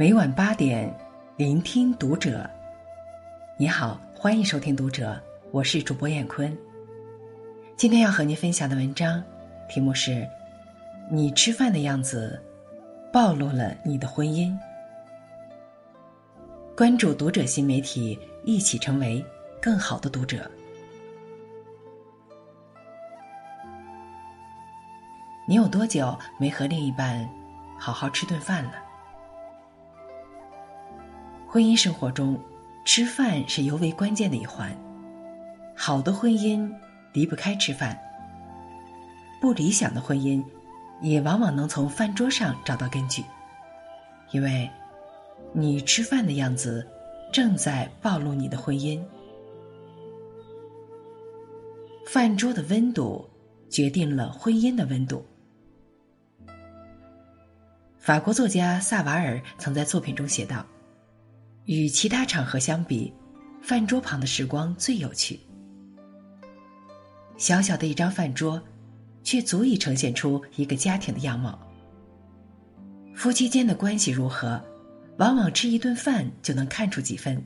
每晚八点，聆听读者。你好，欢迎收听读者，我是主播艳坤。今天要和您分享的文章题目是：你吃饭的样子，暴露了你的婚姻。关注读者新媒体，一起成为更好的读者。你有多久没和另一半好好吃顿饭了？婚姻生活中，吃饭是尤为关键的一环。好的婚姻离不开吃饭，不理想的婚姻也往往能从饭桌上找到根据。因为，你吃饭的样子正在暴露你的婚姻。饭桌的温度决定了婚姻的温度。法国作家萨瓦尔曾在作品中写道。与其他场合相比，饭桌旁的时光最有趣。小小的一张饭桌，却足以呈现出一个家庭的样貌。夫妻间的关系如何，往往吃一顿饭就能看出几分。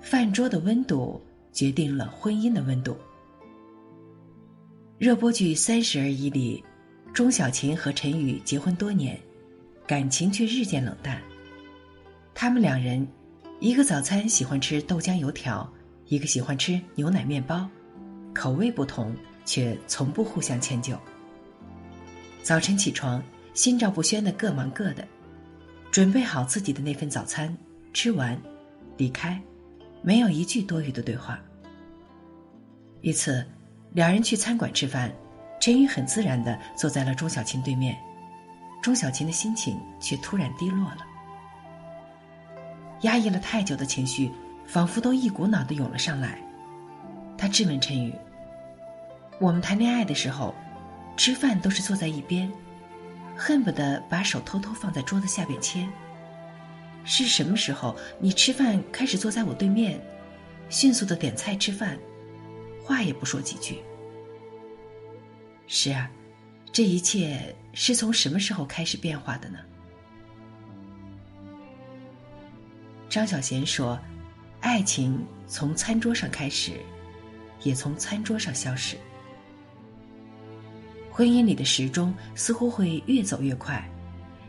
饭桌的温度决定了婚姻的温度。热播剧《三十而已》里，钟小琴和陈宇结婚多年，感情却日渐冷淡。他们两人。一个早餐喜欢吃豆浆油条，一个喜欢吃牛奶面包，口味不同，却从不互相迁就。早晨起床，心照不宣的各忙各的，准备好自己的那份早餐，吃完，离开，没有一句多余的对话。一次，两人去餐馆吃饭，陈宇很自然的坐在了钟小琴对面，钟小琴的心情却突然低落了。压抑了太久的情绪，仿佛都一股脑的涌了上来。他质问陈宇：“我们谈恋爱的时候，吃饭都是坐在一边，恨不得把手偷偷放在桌子下边切。是什么时候你吃饭开始坐在我对面，迅速的点菜吃饭，话也不说几句？是啊，这一切是从什么时候开始变化的呢？”张小娴说：“爱情从餐桌上开始，也从餐桌上消失。婚姻里的时钟似乎会越走越快，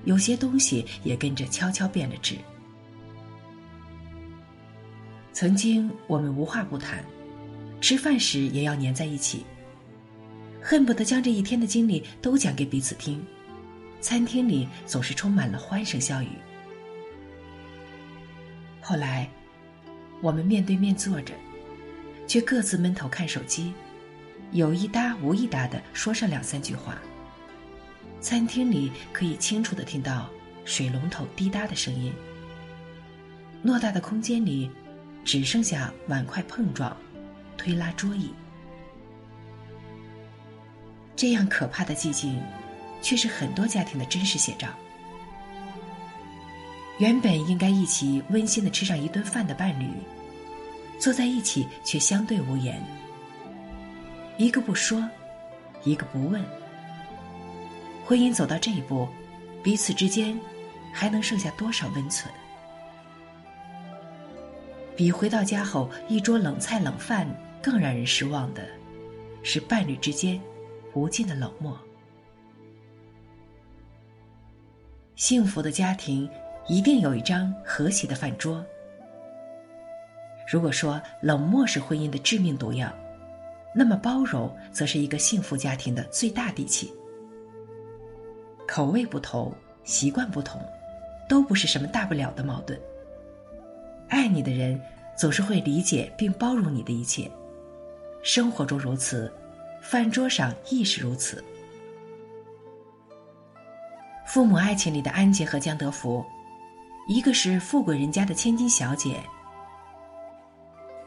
有些东西也跟着悄悄变了质。曾经我们无话不谈，吃饭时也要黏在一起，恨不得将这一天的经历都讲给彼此听。餐厅里总是充满了欢声笑语。”后来，我们面对面坐着，却各自闷头看手机，有一搭无一搭的说上两三句话。餐厅里可以清楚的听到水龙头滴答的声音。偌大的空间里，只剩下碗筷碰撞、推拉桌椅。这样可怕的寂静，却是很多家庭的真实写照。原本应该一起温馨的吃上一顿饭的伴侣，坐在一起却相对无言，一个不说，一个不问。婚姻走到这一步，彼此之间还能剩下多少温存？比回到家后一桌冷菜冷饭更让人失望的，是伴侣之间无尽的冷漠。幸福的家庭。一定有一张和谐的饭桌。如果说冷漠是婚姻的致命毒药，那么包容则是一个幸福家庭的最大底气。口味不同，习惯不同，都不是什么大不了的矛盾。爱你的人总是会理解并包容你的一切，生活中如此，饭桌上亦是如此。父母爱情里的安杰和江德福。一个是富贵人家的千金小姐，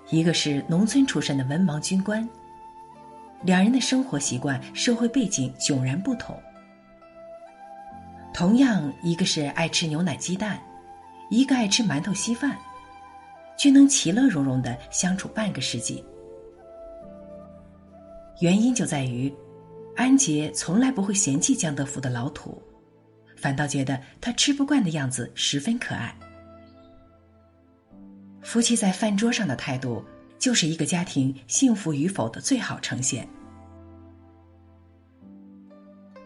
一个是农村出身的文盲军官。两人的生活习惯、社会背景迥然不同。同样，一个是爱吃牛奶鸡蛋，一个爱吃馒头稀饭，却能其乐融融的相处半个世纪。原因就在于，安杰从来不会嫌弃江德福的老土。反倒觉得他吃不惯的样子十分可爱。夫妻在饭桌上的态度，就是一个家庭幸福与否的最好呈现。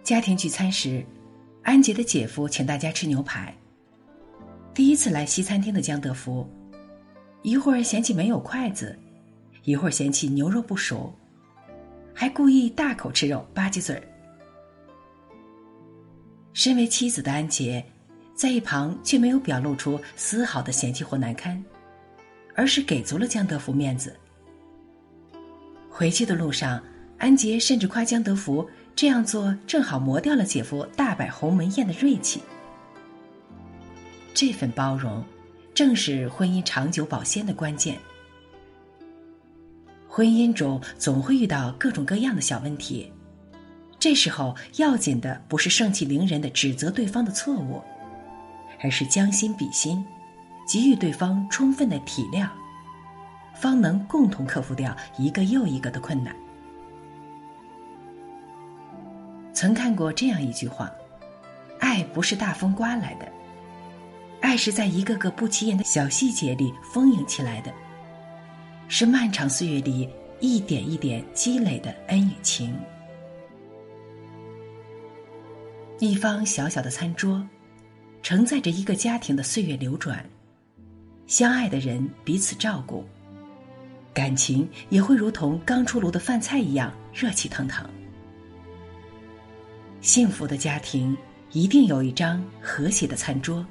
家庭聚餐时，安杰的姐夫请大家吃牛排。第一次来西餐厅的江德福，一会儿嫌弃没有筷子，一会儿嫌弃牛肉不熟，还故意大口吃肉吧唧嘴儿。身为妻子的安杰，在一旁却没有表露出丝毫的嫌弃或难堪。而是给足了江德福面子。回去的路上，安杰甚至夸江德福这样做正好磨掉了姐夫大摆鸿门宴的锐气。这份包容，正是婚姻长久保鲜的关键。婚姻中总会遇到各种各样的小问题，这时候要紧的不是盛气凌人的指责对方的错误，而是将心比心。给予对方充分的体谅，方能共同克服掉一个又一个的困难。曾看过这样一句话：“爱不是大风刮来的，爱是在一个个不起眼的小细节里丰盈起来的，是漫长岁月里一点一点积累的恩与情。”一方小小的餐桌，承载着一个家庭的岁月流转。相爱的人彼此照顾，感情也会如同刚出炉的饭菜一样热气腾腾。幸福的家庭一定有一张和谐的餐桌。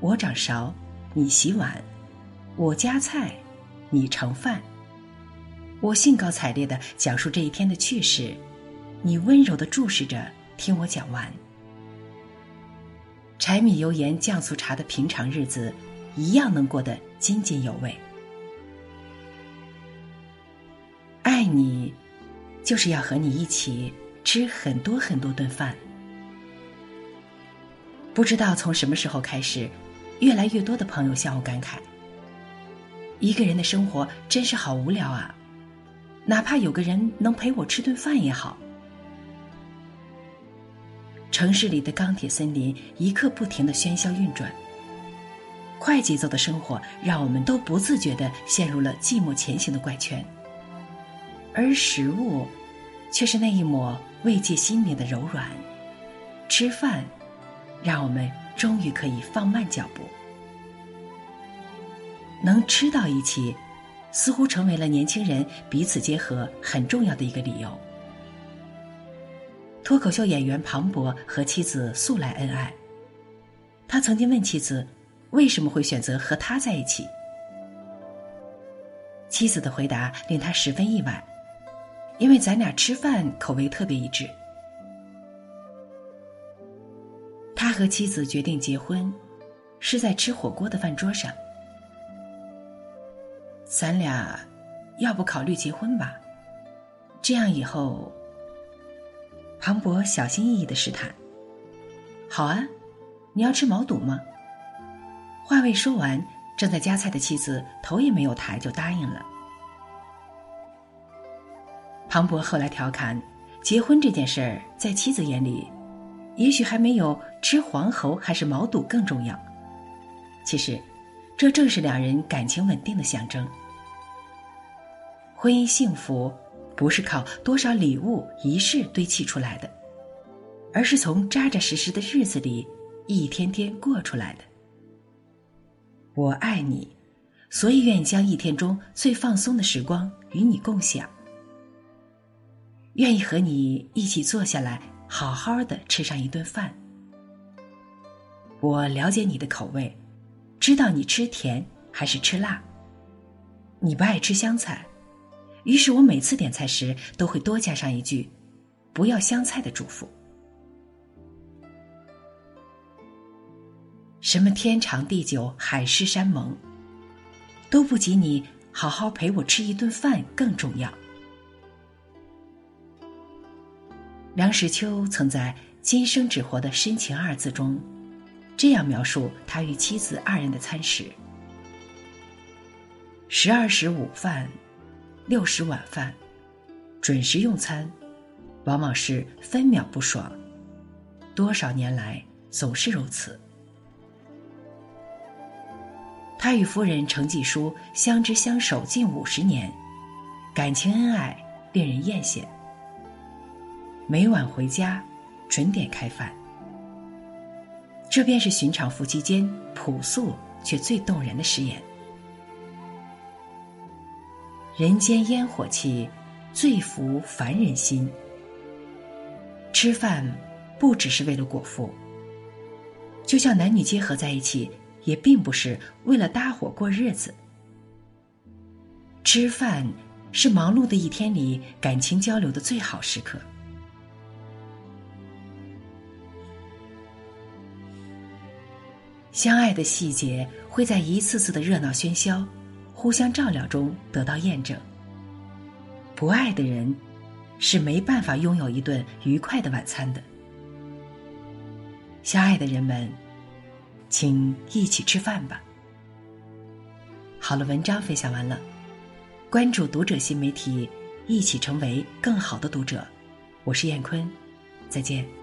我掌勺，你洗碗；我夹菜，你盛饭。我兴高采烈的讲述这一天的趣事，你温柔的注视着听我讲完。柴米油盐酱醋茶的平常日子。一样能过得津津有味。爱你，就是要和你一起吃很多很多顿饭。不知道从什么时候开始，越来越多的朋友向我感慨：一个人的生活真是好无聊啊！哪怕有个人能陪我吃顿饭也好。城市里的钢铁森林，一刻不停的喧嚣运转。快节奏的生活让我们都不自觉的陷入了寂寞前行的怪圈，而食物，却是那一抹慰藉心灵的柔软。吃饭，让我们终于可以放慢脚步。能吃到一起，似乎成为了年轻人彼此结合很重要的一个理由。脱口秀演员庞博和妻子素来恩爱，他曾经问妻子。为什么会选择和他在一起？妻子的回答令他十分意外，因为咱俩吃饭口味特别一致。他和妻子决定结婚，是在吃火锅的饭桌上。咱俩要不考虑结婚吧？这样以后，庞博小心翼翼的试探。好啊，你要吃毛肚吗？话未说完，正在夹菜的妻子头也没有抬就答应了。庞博后来调侃：“结婚这件事儿，在妻子眼里，也许还没有吃黄喉还是毛肚更重要。其实，这正是两人感情稳定的象征。婚姻幸福，不是靠多少礼物仪式堆砌出来的，而是从扎扎实实的日子里一天天过出来的。”我爱你，所以愿意将一天中最放松的时光与你共享。愿意和你一起坐下来，好好的吃上一顿饭。我了解你的口味，知道你吃甜还是吃辣。你不爱吃香菜，于是我每次点菜时都会多加上一句“不要香菜”的嘱咐。什么天长地久、海誓山盟，都不及你好好陪我吃一顿饭更重要。梁实秋曾在《今生只活的深情》二字中，这样描述他与妻子二人的餐食：十二时午饭，六时晚饭，准时用餐，往往是分秒不爽。多少年来总是如此。他与夫人程继书相知相守近五十年，感情恩爱，令人艳羡。每晚回家，准点开饭。这便是寻常夫妻间朴素却最动人的誓言。人间烟火气，最服凡人心。吃饭不只是为了果腹，就像男女结合在一起，也并不是为了搭伙过日子。吃饭是忙碌的一天里感情交流的最好时刻。相爱的细节会在一次次的热闹喧嚣、互相照料中得到验证。不爱的人是没办法拥有一顿愉快的晚餐的。相爱的人们，请一起吃饭吧。好了，文章分享完了，关注读者新媒体，一起成为更好的读者。我是燕坤，再见。